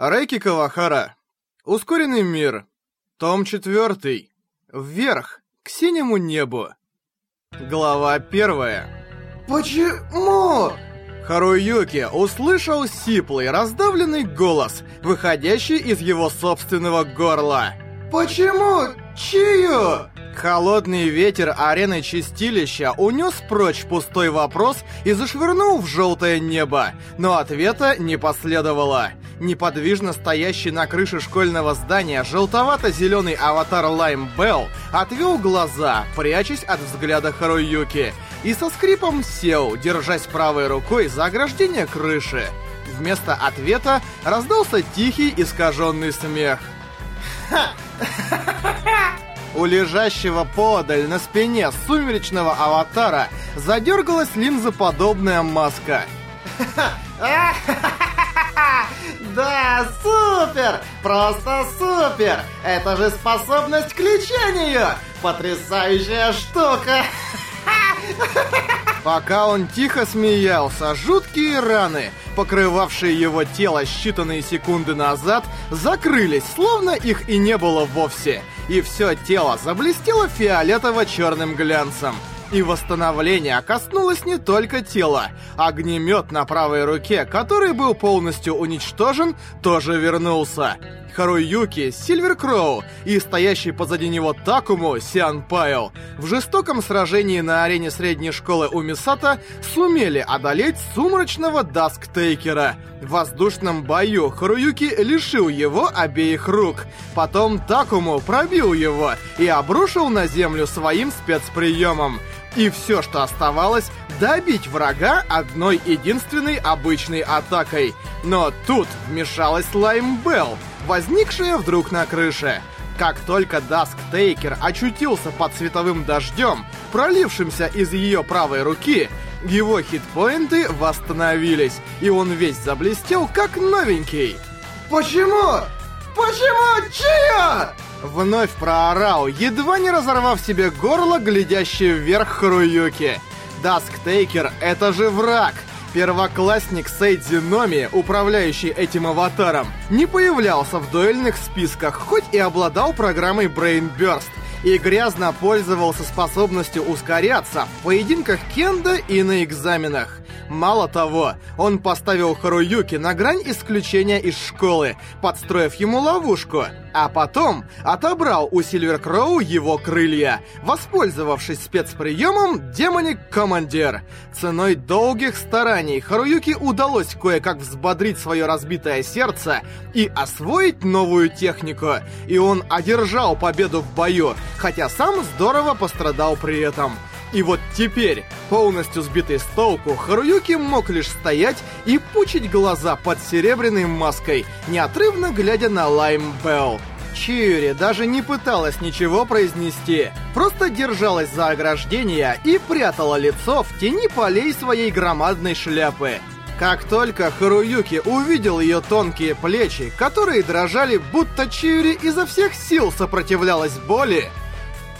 Рэки Кавахара. Ускоренный мир. Том 4. Вверх, к синему небу. Глава 1. Почему? Харуюки услышал сиплый, раздавленный голос, выходящий из его собственного горла. Почему? Чию? Холодный ветер арены Чистилища унес прочь пустой вопрос и зашвырнул в желтое небо, но ответа не последовало. Неподвижно стоящий на крыше школьного здания желтовато-зеленый аватар Лайм Белл отвел глаза, прячась от взгляда Харуюки, и со скрипом сел, держась правой рукой за ограждение крыши. Вместо ответа раздался тихий искаженный смех. У лежащего подаль на спине сумеречного аватара задергалась линзоподобная маска. Да, супер! Просто супер! Это же способность к лечению! Потрясающая штука! Пока он тихо смеялся, жуткие раны, покрывавшие его тело считанные секунды назад, закрылись, словно их и не было вовсе, и все тело заблестело фиолетово-черным глянцем. И восстановление коснулось не только тела. Огнемет на правой руке, который был полностью уничтожен, тоже вернулся. Харуюки, Сильвер Кроу и стоящий позади него Такому, Сиан Пайл, в жестоком сражении на арене средней школы у Мисата сумели одолеть сумрачного Дасктейкера. В воздушном бою Харуюки лишил его обеих рук. Потом Такому пробил его и обрушил на землю своим спецприемом. И все, что оставалось, добить врага одной единственной обычной атакой. Но тут вмешалась Лайм Белл, возникшая вдруг на крыше. Как только Даск Тейкер очутился под световым дождем, пролившимся из ее правой руки, его хитпоинты восстановились, и он весь заблестел, как новенький. Почему? Почему? Чья? Вновь проорал, едва не разорвав себе горло, глядящий вверх Харуюки. Дасктейкер — это же враг! Первоклассник Сейдзи Номи, управляющий этим аватаром, не появлялся в дуэльных списках, хоть и обладал программой Brain Burst, и грязно пользовался способностью ускоряться в поединках кендо и на экзаменах. Мало того, он поставил Харуюки на грань исключения из школы, подстроив ему ловушку, а потом отобрал у Сильвер Кроу его крылья, воспользовавшись спецприемом Демоник-Командир. Ценой долгих стараний Харуюки удалось кое-как взбодрить свое разбитое сердце и освоить новую технику, и он одержал победу в бою, хотя сам здорово пострадал при этом. И вот теперь, полностью сбитый с толку, Харуюки мог лишь стоять и пучить глаза под серебряной маской, неотрывно глядя на Лайм Белл. Чиури даже не пыталась ничего произнести, просто держалась за ограждение и прятала лицо в тени полей своей громадной шляпы. Как только Харуюки увидел ее тонкие плечи, которые дрожали, будто Чиури изо всех сил сопротивлялась боли...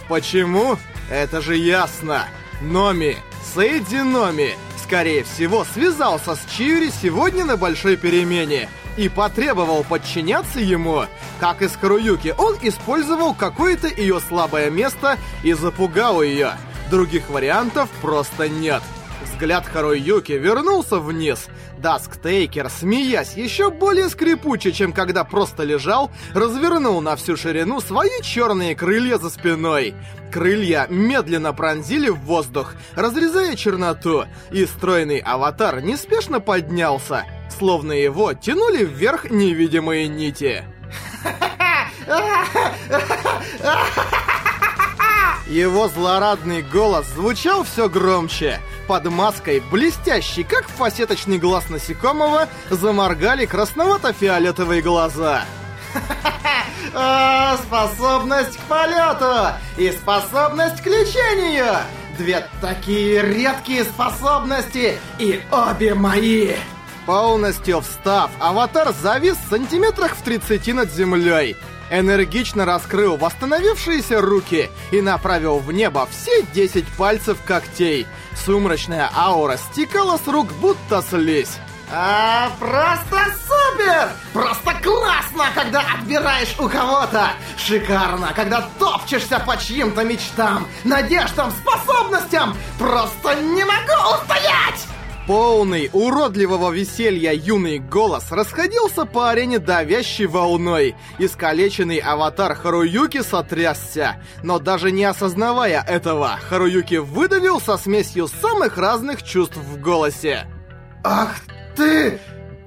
Почему? Это же ясно! Номи, Сейдзи Номи, скорее всего, связался с Чиури сегодня на большой перемене и потребовал подчиняться ему. Как и с Харуюки, он использовал какое-то ее слабое место и запугал ее. Других вариантов просто нет. Взгляд Харуюки вернулся вниз. Дасктейкер, смеясь еще более скрипуче, чем когда просто лежал, развернул на всю ширину свои черные крылья за спиной. Крылья медленно пронзили в воздух, разрезая черноту, и стройный аватар неспешно поднялся, словно его тянули вверх невидимые нити. Его злорадный голос звучал все громче. Под маской, блестящий, как фасеточный глаз насекомого, заморгали красновато-фиолетовые глаза. О, способность к полету и способность к лечению! Две такие редкие способности, и обе мои! Полностью встав, аватар завис в сантиметрах в 30 над землей. Энергично раскрыл восстановившиеся руки и направил в небо все 10 пальцев когтей. Сумрачная аура стекала с рук, будто слизь. А, просто супер! Просто класс! Ужасно, когда отбираешь у кого-то! Шикарно, когда топчешься по чьим-то мечтам, надеждам, способностям! Просто не могу устоять! Полный уродливого веселья юный голос расходился по арене давящей волной. Искалеченный аватар Харуюки сотрясся. Но даже не осознавая этого, Харуюки выдавил со смесью самых разных чувств в голосе. «Ах ты!»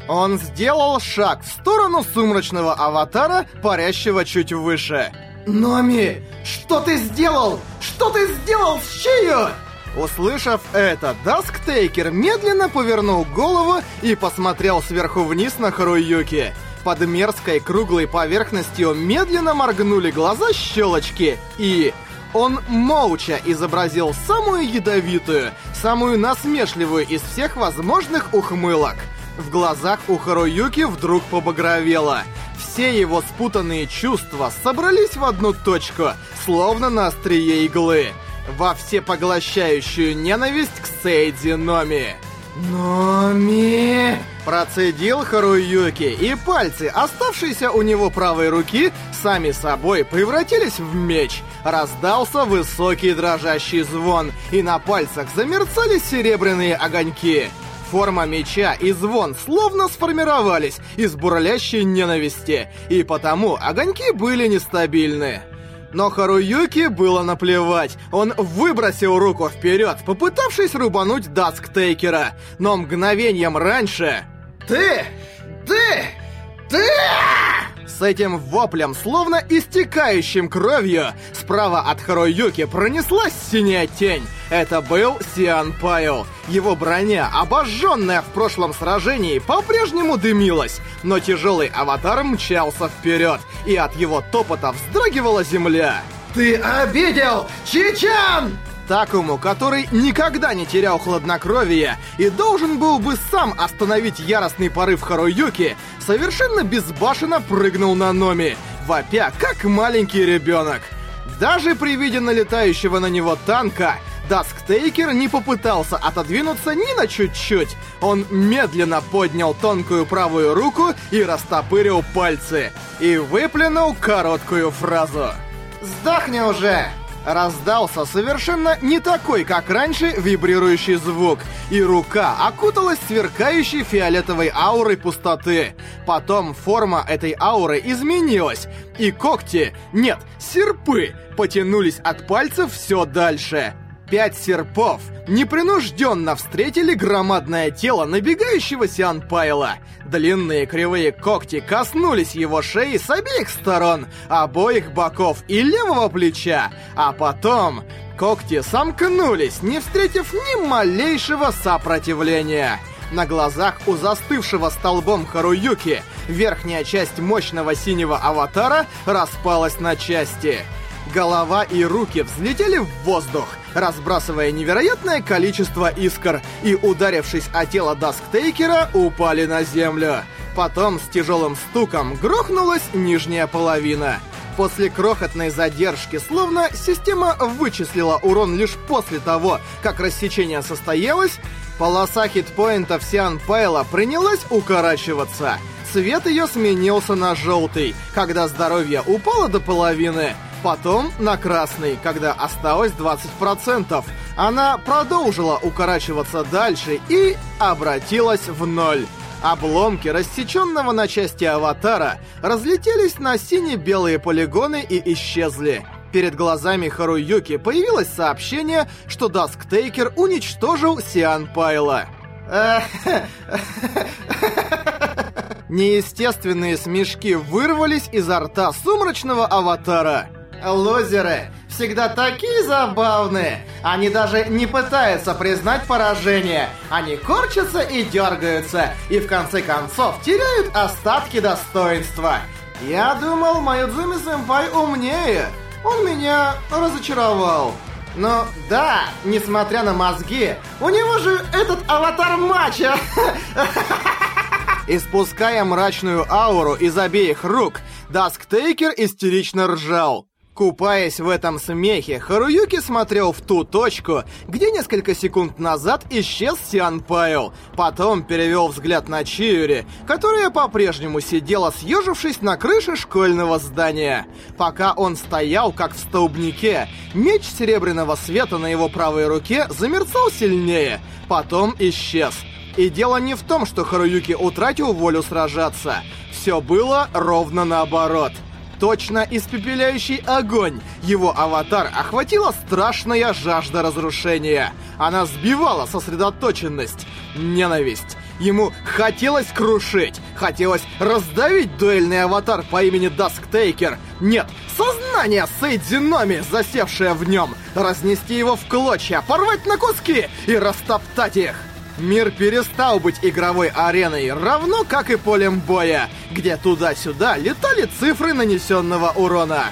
Он сделал шаг в сторону сумрачного аватара, парящего чуть выше. «Номи, что ты сделал? Что ты сделал с Чию?» Услышав это, Дасктейкер медленно повернул голову и посмотрел сверху вниз на Харуюки. Под мерзкой круглой поверхностью медленно моргнули глаза щелочки, и... Он молча изобразил самую ядовитую, самую насмешливую из всех возможных ухмылок. В глазах у Харуюки вдруг побагровело. Все его спутанные чувства собрались в одну точку, словно на острие иглы во всепоглощающую ненависть к Сейди Номи. «Номи!» Процедил Харуюки, и пальцы, оставшиеся у него правой руки, сами собой превратились в меч. Раздался высокий дрожащий звон, и на пальцах замерцали серебряные огоньки. Форма меча и звон словно сформировались из бурлящей ненависти, и потому огоньки были нестабильны. Но Харуюки было наплевать. Он выбросил руку вперед, попытавшись рубануть Дасктейкера. Но мгновением раньше... «Ты! Ты! Ты!» С этим воплем, словно истекающим кровью, справа от Харуюки пронеслась синяя тень. Это был Сиан Пайл. Его броня, обожженная в прошлом сражении, по-прежнему дымилась, но тяжелый аватар мчался вперед, и от его топота вздрагивала земля. «Ты обидел Чичан!» Такому, который никогда не терял хладнокровия и должен был бы сам остановить яростный порыв Харуюки, совершенно безбашенно прыгнул на Номи, вопя, как маленький ребенок. Даже при виде налетающего на него танка, Дасктейкер не попытался отодвинуться ни на чуть-чуть. Он медленно поднял тонкую правую руку и растопырил пальцы. И выплюнул короткую фразу. «Сдохни уже!» Раздался совершенно не такой, как раньше, вибрирующий звук, и рука окуталась сверкающей фиолетовой аурой пустоты. Потом форма этой ауры изменилась, и когти, нет, серпы, потянулись от пальцев все дальше. Пять серпов непринужденно встретили громадное тело набегающего Сианпайла. Длинные кривые когти коснулись его шеи с обеих сторон, обоих боков и левого плеча, а потом когти сомкнулись, не встретив ни малейшего сопротивления. На глазах у застывшего столбом Харуюки верхняя часть мощного синего аватара распалась на части. Голова и руки взлетели в воздух, разбрасывая невероятное количество искр, и, ударившись о тело Дасктейкера, упали на землю. Потом с тяжелым стуком грохнулась нижняя половина. После крохотной задержки, словно система вычислила урон лишь после того, как рассечение состоялось, полоса хитпоинтов Сиан Пайла принялась укорачиваться. Цвет ее сменился на желтый, когда здоровье упало до половины, потом на красный, когда осталось 20%. Она продолжила укорачиваться дальше и обратилась в ноль. Обломки рассеченного на части аватара разлетелись на сине-белые полигоны и исчезли. Перед глазами Харуюки появилось сообщение, что Дасктейкер уничтожил Сиан Пайла. Неестественные смешки вырвались изо рта сумрачного аватара. Лузеры всегда такие забавные. Они даже не пытаются признать поражение. Они корчатся и дергаются, и в конце концов теряют остатки достоинства. Я думал, Майодзуми Сэмпай умнее. Он меня разочаровал. Но да, несмотря на мозги, у него же этот аватар мачо. Испуская мрачную ауру из обеих рук, Дасктейкер истерично ржал. Купаясь в этом смехе, Харуюки смотрел в ту точку, где несколько секунд назад исчез Сиан Пайл. Потом перевел взгляд на Чиури, которая по-прежнему сидела, съежившись на крыше школьного здания. Пока он стоял, как в столбнике, меч серебряного света на его правой руке замерцал сильнее, потом исчез. И дело не в том, что Харуюки утратил волю сражаться. Все было ровно наоборот — точно испепеляющий огонь. Его аватар охватила страшная жажда разрушения. Она сбивала сосредоточенность, ненависть. Ему хотелось крушить, хотелось раздавить дуэльный аватар по имени Дасктейкер. Нет, сознание Сейдзиноми, засевшее в нем, разнести его в клочья, порвать на куски и растоптать их. Мир перестал быть игровой ареной, равно как и полем боя, где туда-сюда летали цифры нанесенного урона.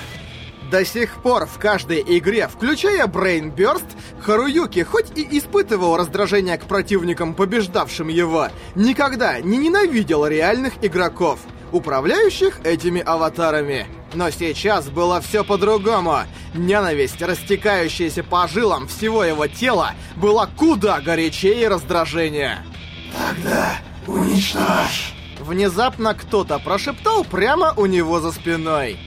До сих пор в каждой игре, включая Brain Burst, Харуюки, хоть и испытывал раздражение к противникам, побеждавшим его, никогда не ненавидел реальных игроков, управляющих этими аватарами. Но сейчас было все по-другому. Ненависть, растекающаяся по жилам всего его тела, была куда горячее раздражения. «Тогда уничтожь!» Внезапно кто-то прошептал прямо у него за спиной.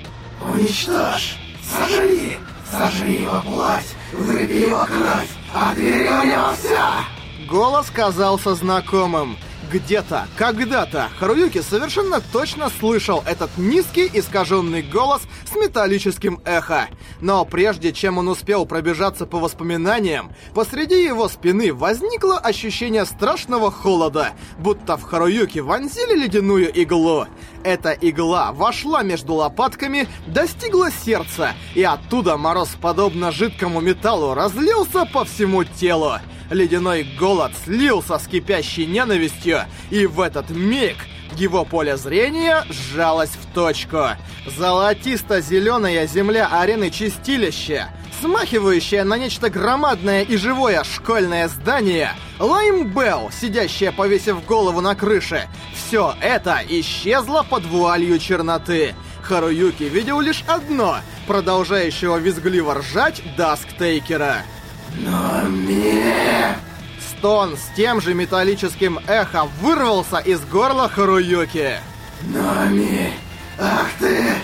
«Уничтожь! Сожри! Сожри его плоть! Выпей его кровь! Отбери у него все!» Голос казался знакомым. Где-то, когда-то Харуюки совершенно точно слышал этот низкий искаженный голос с металлическим эхо. Но прежде чем он успел пробежаться по воспоминаниям, посреди его спины возникло ощущение страшного холода, будто в Харуюки вонзили ледяную иглу. Эта игла вошла между лопатками, достигла сердца, и оттуда мороз, подобно жидкому металлу, разлился по всему телу. Ледяной голод слился с кипящей ненавистью, и в этот миг его поле зрения сжалось в точку. Золотисто-зеленая земля арены Чистилища, смахивающая на нечто громадное и живое школьное здание, Лайм Белл, сидящая повесив голову на крыше, все это исчезло под вуалью черноты. Харуюки видел лишь одно, продолжающего визгливо ржать Дасктейкера. «Номи!» Стон с тем же металлическим эхом вырвался из горла Харуюки. «Номи! Ах ты!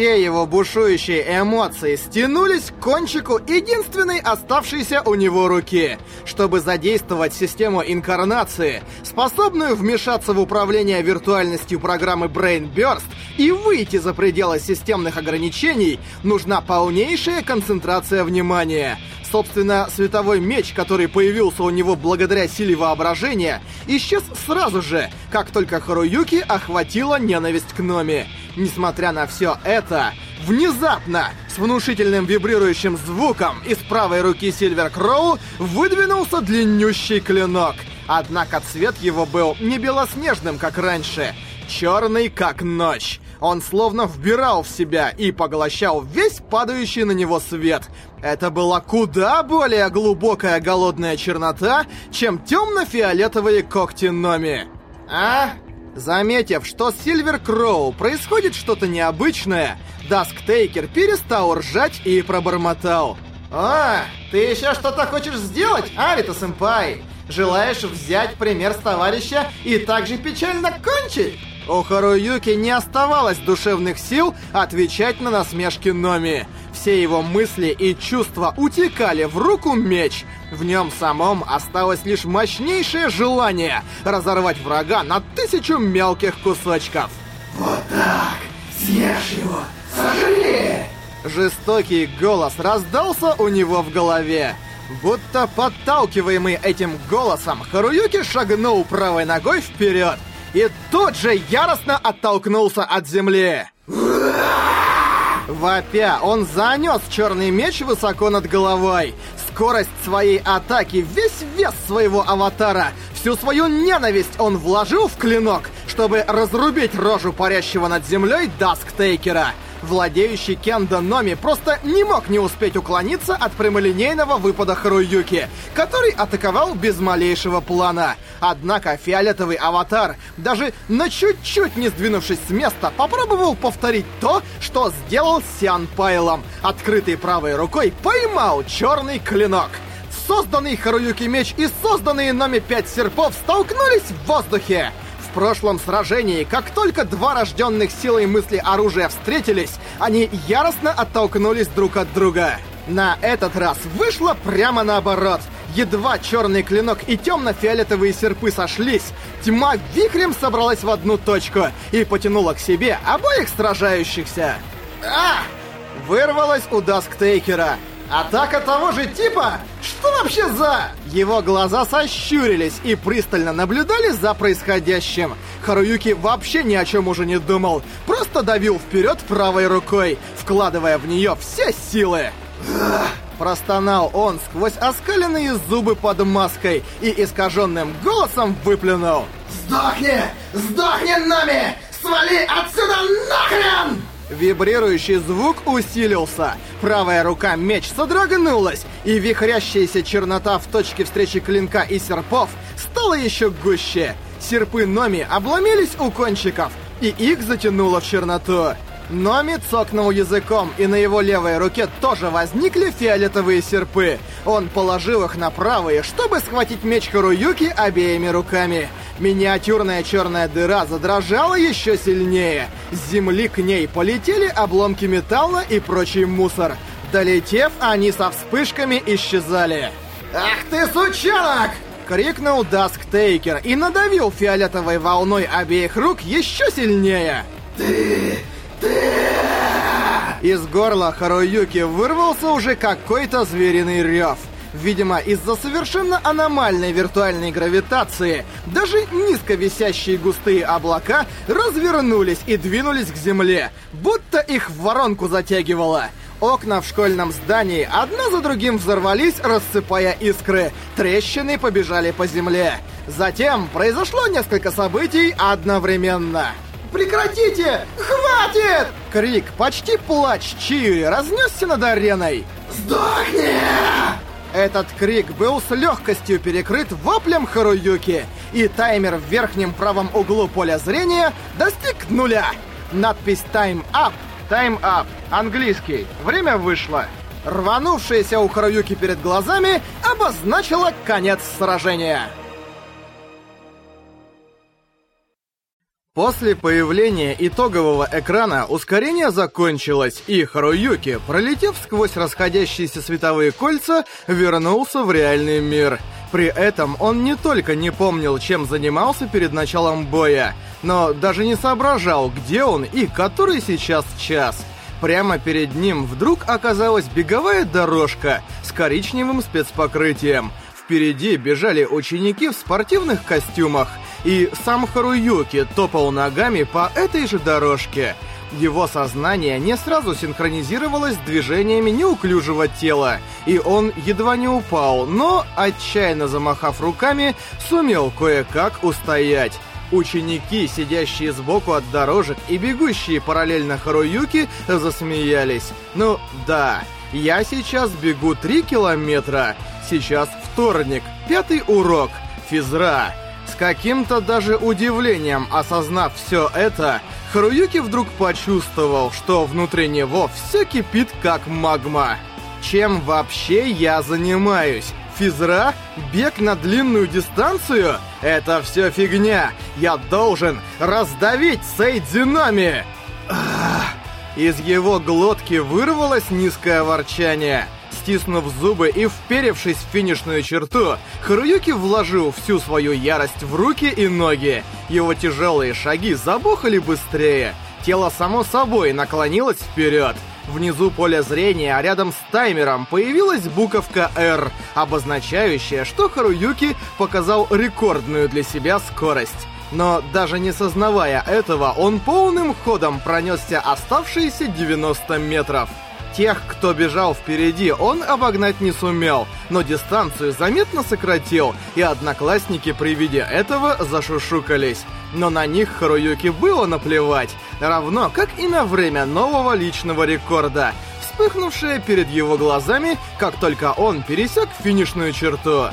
Ах ты!» Все его бушующие эмоции стянулись к кончику единственной оставшейся у него руки, чтобы задействовать систему инкарнации, способную вмешаться в управление виртуальностью программы Brain Burst и выйти за пределы системных ограничений, нужна полнейшая концентрация внимания. Собственно, световой меч, который появился у него благодаря силе воображения, исчез сразу же, как только Харуюки охватила ненависть к Номи. Несмотря на все это, внезапно, с внушительным вибрирующим звуком из правой руки Сильвер Кроу выдвинулся длиннющий клинок. Однако цвет его был не белоснежным, как раньше, черный, как ночь. Он словно вбирал в себя и поглощал весь падающий на него свет. Это была куда более глубокая голодная чернота, чем темно-фиолетовые когти Номи. А? Заметив, что с Сильвер Кроу происходит что-то необычное, Дасктейкер перестал ржать и пробормотал. «А, ты еще что-то хочешь сделать, Арита-сэмпай? Желаешь взять пример с товарища и также печально кончить?» У Харуюки не оставалось душевных сил отвечать на насмешки Номи. Все его мысли и чувства утекали в руку меч. В нем самом осталось лишь мощнейшее желание разорвать врага на тысячу мелких кусочков. «Вот так! Съешь его! Сожри!» Жестокий голос раздался у него в голове. Будто подталкиваемый этим голосом, Харуюки шагнул правой ногой вперед и тут же яростно оттолкнулся от земли. Вопя, он занес черный меч высоко над головой. Скорость своей атаки, весь вес своего аватара, всю свою ненависть он вложил в клинок, чтобы разрубить рожу парящего над землей Дасктейкера. Владеющий Кендо Номи просто не мог не успеть уклониться от прямолинейного выпада Харуюки, который атаковал без малейшего плана. Однако фиолетовый аватар, даже на чуть-чуть не сдвинувшись с места, попробовал повторить то, что сделал Сиан Пайлом. Открытой правой рукой поймал черный клинок. Созданный Харуюки меч и созданные Номи 5 серпов столкнулись в воздухе. В прошлом сражении, как только два рожденных силой мысли оружия встретились, они яростно оттолкнулись друг от друга. На этот раз вышло прямо наоборот. Едва черный клинок и темно-фиолетовые серпы сошлись, тьма вихрем собралась в одну точку и потянула к себе обоих сражающихся. А! Вырвалась у Дасктейкера. Атака того же типа? Что вообще за... Его глаза сощурились и пристально наблюдали за происходящим. Харуюки вообще ни о чем уже не думал. Просто давил вперед правой рукой, вкладывая в нее все силы. Простонал он сквозь оскаленные зубы под маской и искаженным голосом выплюнул. «Сдохни! Сдохни нами! Свали отсюда нахрен!» Вибрирующий звук усилился. Правая рука меч содрогнулась, и вихрящаяся чернота в точке встречи клинка и серпов стала еще гуще. Серпы Номи обломились у кончиков, и их затянуло в черноту. Номи цокнул языком, и на его левой руке тоже возникли фиолетовые серпы. Он положил их на правые, чтобы схватить меч Харуюки обеими руками. Миниатюрная черная дыра задрожала еще сильнее. С земли к ней полетели обломки металла и прочий мусор. Долетев, они со вспышками исчезали. «Ах ты, сучонок!» Крикнул Дасктейкер и надавил фиолетовой волной обеих рук еще сильнее. «Ты... ты...» Из горла Харуюки вырвался уже какой-то звериный рев. Видимо, из-за совершенно аномальной виртуальной гравитации даже низко висящие густые облака развернулись и двинулись к земле, будто их в воронку затягивало. Окна в школьном здании одно за другим взорвались, рассыпая искры. Трещины побежали по земле. Затем произошло несколько событий одновременно. Прекратите! Хватит! Крик, почти плач Чиури разнесся над ареной. «Сдохни!» Этот крик был с легкостью перекрыт воплем Харуюки, и таймер в верхнем правом углу поля зрения достиг нуля. Надпись «Time Up» «Time Up» английский «Время вышло». Рванувшаяся у Харуюки перед глазами обозначила конец сражения. После появления итогового экрана ускорение закончилось, и Харуюки, пролетев сквозь расходящиеся световые кольца, вернулся в реальный мир. При этом он не только не помнил, чем занимался перед началом боя, но даже не соображал, где он и который сейчас час. Прямо перед ним вдруг оказалась беговая дорожка с коричневым спецпокрытием. Впереди бежали ученики в спортивных костюмах — и сам Харуюки топал ногами по этой же дорожке. Его сознание не сразу синхронизировалось с движениями неуклюжего тела, и он едва не упал, но, отчаянно замахав руками, сумел кое-как устоять. Ученики, сидящие сбоку от дорожек и бегущие параллельно Харуюки, засмеялись. Ну, да, я сейчас бегу 3 километра. Сейчас вторник, пятый урок, физра каким-то даже удивлением осознав все это, Харуюки вдруг почувствовал, что внутри него все кипит как магма. Чем вообще я занимаюсь? Физра? Бег на длинную дистанцию? Это все фигня. Я должен раздавить Сейдзинами. Из его глотки вырвалось низкое ворчание. Стиснув зубы и вперевшись в финишную черту, Харуюки вложил всю свою ярость в руки и ноги. Его тяжелые шаги забухали быстрее. Тело само собой наклонилось вперед. Внизу поля зрения, а рядом с таймером, появилась буковка R, обозначающая, что Харуюки показал рекордную для себя скорость. Но даже не сознавая этого, он полным ходом пронесся оставшиеся 90 метров. Тех, кто бежал впереди, он обогнать не сумел, но дистанцию заметно сократил, и одноклассники при виде этого зашушукались. Но на них Харуюки было наплевать, равно как и на время нового личного рекорда, вспыхнувшее перед его глазами, как только он пересек финишную черту.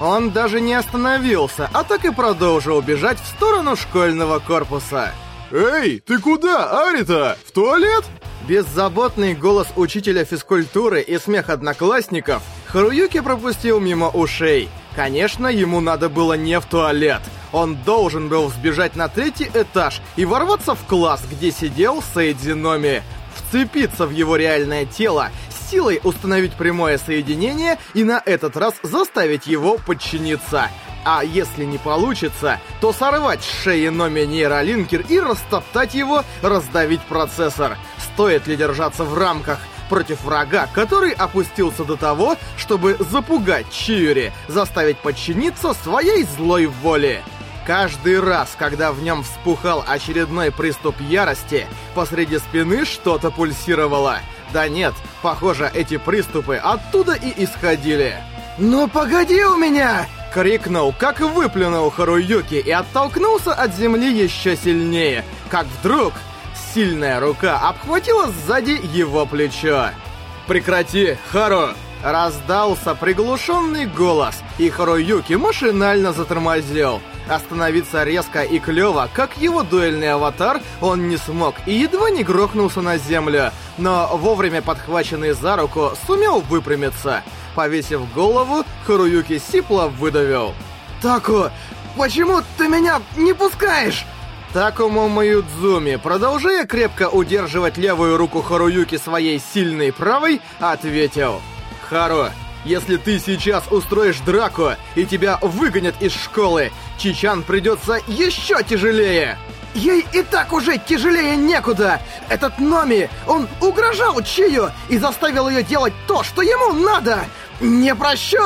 Он даже не остановился, а так и продолжил бежать в сторону школьного корпуса. «Эй, ты куда, Арита? В туалет?» Беззаботный голос учителя физкультуры и смех одноклассников Харуюки пропустил мимо ушей. Конечно, ему надо было не в туалет. Он должен был сбежать на третий этаж и ворваться в класс, где сидел Сейдзи Номи. Вцепиться в его реальное тело, силой установить прямое соединение и на этот раз заставить его подчиниться. А если не получится, то сорвать с шеи Номи нейролинкер и растоптать его, раздавить процессор. Стоит ли держаться в рамках против врага, который опустился до того, чтобы запугать Чиури, заставить подчиниться своей злой воле? Каждый раз, когда в нем вспухал очередной приступ ярости, посреди спины что-то пульсировало. Да нет, похоже, эти приступы оттуда и исходили. «Ну погоди у меня!» — крикнул, как выплюнул Харуюки и оттолкнулся от земли еще сильнее, как вдруг сильная рука обхватила сзади его плечо. «Прекрати, Хару!» Раздался приглушенный голос, и Харуюки машинально затормозил. Остановиться резко и клёво, как его дуэльный аватар, он не смог и едва не грохнулся на землю, но вовремя подхваченный за руку сумел выпрямиться. Повесив голову, Харуюки сипло выдавил. «Таку, почему ты меня не пускаешь?» Такому Маюдзуми, продолжая крепко удерживать левую руку Харуюки своей сильной правой, ответил. «Хару, если ты сейчас устроишь драку и тебя выгонят из школы, Чичан придется еще тяжелее!» Ей и так уже тяжелее некуда! Этот Номи, он угрожал Чию и заставил ее делать то, что ему надо! Не прощу!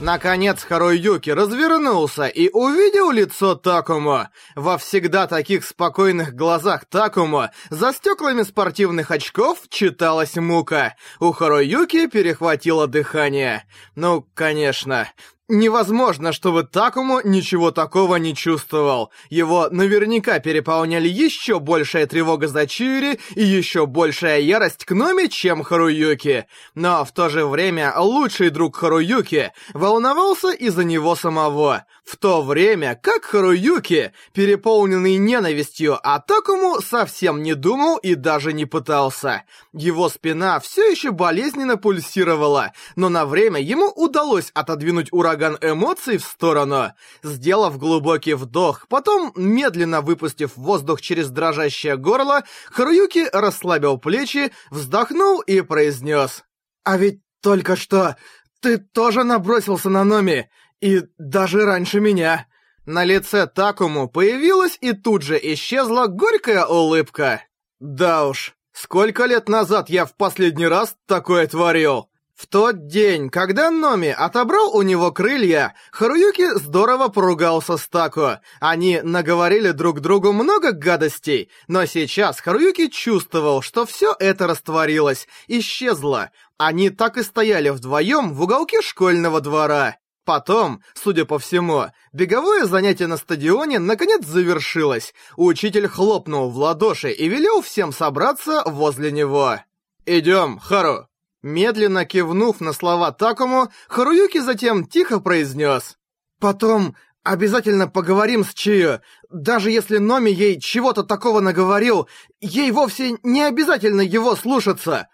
Наконец Харуюки развернулся и увидел лицо Такому. Во всегда таких спокойных глазах Такому за стеклами спортивных очков читалась мука. У Харуюки перехватило дыхание. Ну, конечно. Невозможно, чтобы Такому ничего такого не чувствовал. Его наверняка переполняли еще большая тревога за Чиури и еще большая ярость к Номи, чем Харуюки. Но в то же время лучший друг Харуюки волновался из-за него самого. В то время как Харуюки, переполненный ненавистью, а Такому совсем не думал и даже не пытался. Его спина все еще болезненно пульсировала, но на время ему удалось отодвинуть ураган ураган эмоций в сторону. Сделав глубокий вдох, потом, медленно выпустив воздух через дрожащее горло, Харуюки расслабил плечи, вздохнул и произнес. «А ведь только что ты тоже набросился на Номи, и даже раньше меня». На лице Такому появилась и тут же исчезла горькая улыбка. «Да уж, сколько лет назад я в последний раз такое творил?» В тот день, когда Номи отобрал у него крылья, Харуюки здорово поругался с Тако. Они наговорили друг другу много гадостей, но сейчас Харуюки чувствовал, что все это растворилось, исчезло. Они так и стояли вдвоем в уголке школьного двора. Потом, судя по всему, беговое занятие на стадионе наконец завершилось. Учитель хлопнул в ладоши и велел всем собраться возле него. «Идем, Хару!» Медленно кивнув на слова Такому, Харуюки затем тихо произнес. «Потом обязательно поговорим с Чио. Даже если Номи ей чего-то такого наговорил, ей вовсе не обязательно его слушаться».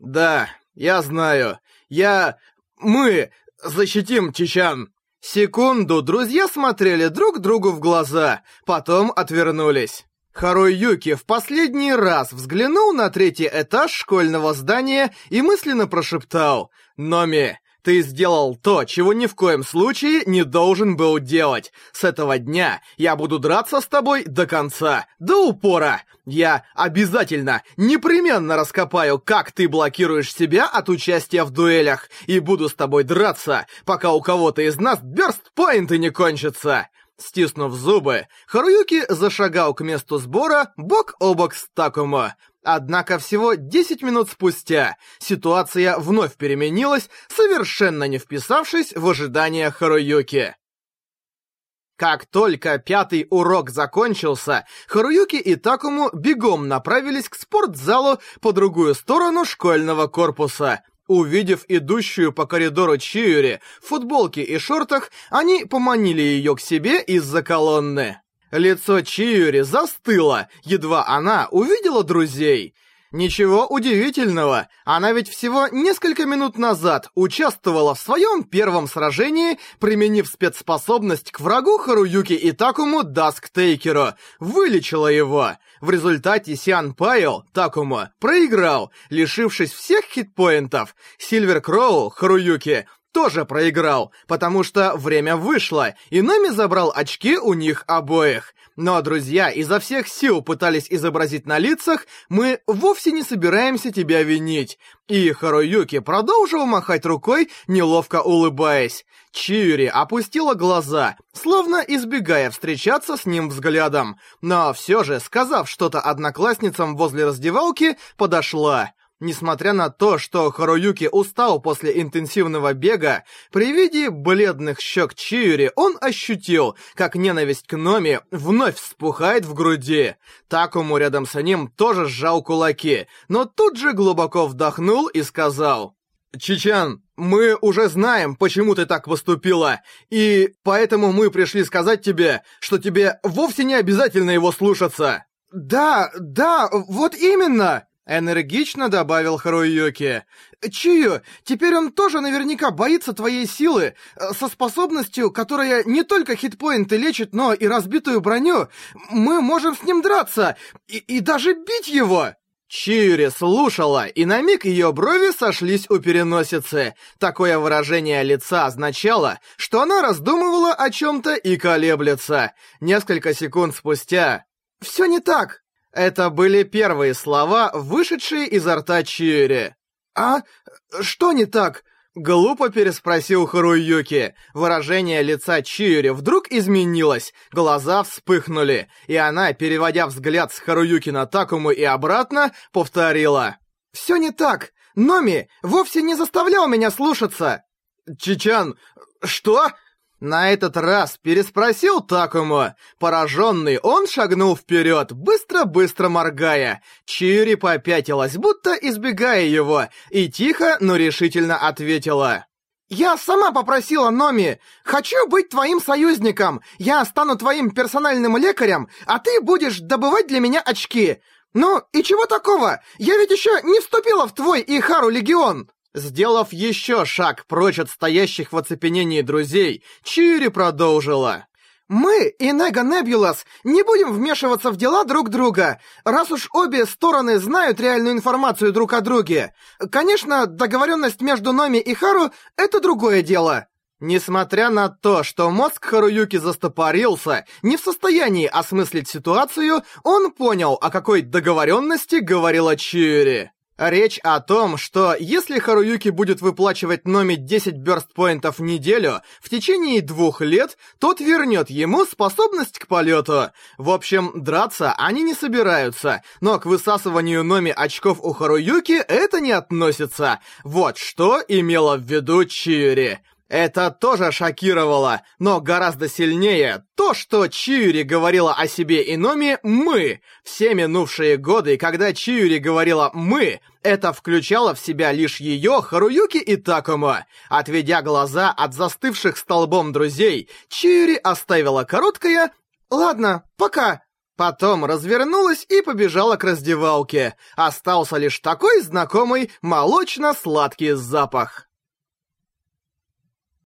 «Да, я знаю. Я... Мы защитим Чичан». Секунду друзья смотрели друг другу в глаза, потом отвернулись. Харуй Юки в последний раз взглянул на третий этаж школьного здания и мысленно прошептал «Номи, ты сделал то, чего ни в коем случае не должен был делать. С этого дня я буду драться с тобой до конца, до упора. Я обязательно, непременно раскопаю, как ты блокируешь себя от участия в дуэлях, и буду с тобой драться, пока у кого-то из нас бёрст-поинты не кончатся. Стиснув зубы, Харуюки зашагал к месту сбора бок о бок с Такумо. Однако всего 10 минут спустя ситуация вновь переменилась, совершенно не вписавшись в ожидания Харуюки. Как только пятый урок закончился, Харуюки и Такому бегом направились к спортзалу по другую сторону школьного корпуса. Увидев идущую по коридору Чиури в футболке и шортах, они поманили ее к себе из-за колонны. Лицо Чиури застыло, едва она увидела друзей — Ничего удивительного, она ведь всего несколько минут назад участвовала в своем первом сражении, применив спецспособность к врагу Харуюки и Такому Дасктейкеру, вылечила его. В результате Сиан Пайл, Такому, проиграл, лишившись всех хитпоинтов. Сильвер Кроу, Харуюки, тоже проиграл, потому что время вышло, и Номи забрал очки у них обоих. Но друзья изо всех сил пытались изобразить на лицах «Мы вовсе не собираемся тебя винить». И Харуюки продолжил махать рукой, неловко улыбаясь. Чиури опустила глаза, словно избегая встречаться с ним взглядом. Но все же, сказав что-то одноклассницам возле раздевалки, подошла. Несмотря на то, что Харуюки устал после интенсивного бега, при виде бледных щек Чиури он ощутил, как ненависть к Номи вновь вспухает в груди. Такому рядом с ним тоже сжал кулаки, но тут же глубоко вдохнул и сказал... «Чичан, мы уже знаем, почему ты так поступила, и поэтому мы пришли сказать тебе, что тебе вовсе не обязательно его слушаться». «Да, да, вот именно!» Энергично добавил Харуюки. «Чию, теперь он тоже наверняка боится твоей силы. Со способностью, которая не только хитпоинты лечит, но и разбитую броню. Мы можем с ним драться и, и даже бить его!» Чиури слушала, и на миг ее брови сошлись у переносицы. Такое выражение лица означало, что она раздумывала о чем-то и колеблется. Несколько секунд спустя... «Все не так!» Это были первые слова, вышедшие изо рта Чиури. «А? Что не так?» Глупо переспросил Харуюки. Выражение лица Чиури вдруг изменилось, глаза вспыхнули, и она, переводя взгляд с Харуюки на Такому и обратно, повторила. «Все не так! Номи вовсе не заставлял меня слушаться!» «Чичан, что?» На этот раз переспросил Такому. Пораженный, он шагнул вперед, быстро-быстро моргая. Чири попятилась, будто избегая его, и тихо, но решительно ответила. «Я сама попросила Номи. Хочу быть твоим союзником. Я стану твоим персональным лекарем, а ты будешь добывать для меня очки. Ну, и чего такого? Я ведь еще не вступила в твой Ихару Легион!» Сделав еще шаг прочь от стоящих в оцепенении друзей, Чири продолжила. «Мы и Нега Небулас не будем вмешиваться в дела друг друга, раз уж обе стороны знают реальную информацию друг о друге. Конечно, договоренность между Номи и Хару — это другое дело». Несмотря на то, что мозг Харуюки застопорился, не в состоянии осмыслить ситуацию, он понял, о какой договоренности говорила Чири. Речь о том, что если Харуюки будет выплачивать Номи 10 бёрстпоинтов в неделю в течение двух лет, тот вернет ему способность к полету. В общем, драться они не собираются, но к высасыванию Номи очков у Харуюки это не относится. Вот что имела в виду Чиури. Это тоже шокировало, но гораздо сильнее то, что Чиури говорила о себе и Номи «мы». Все минувшие годы, когда Чиури говорила «мы», это включало в себя лишь ее, Харуюки и Такому. Отведя глаза от застывших столбом друзей, Чиури оставила короткое «Ладно, пока». Потом развернулась и побежала к раздевалке. Остался лишь такой знакомый молочно-сладкий запах.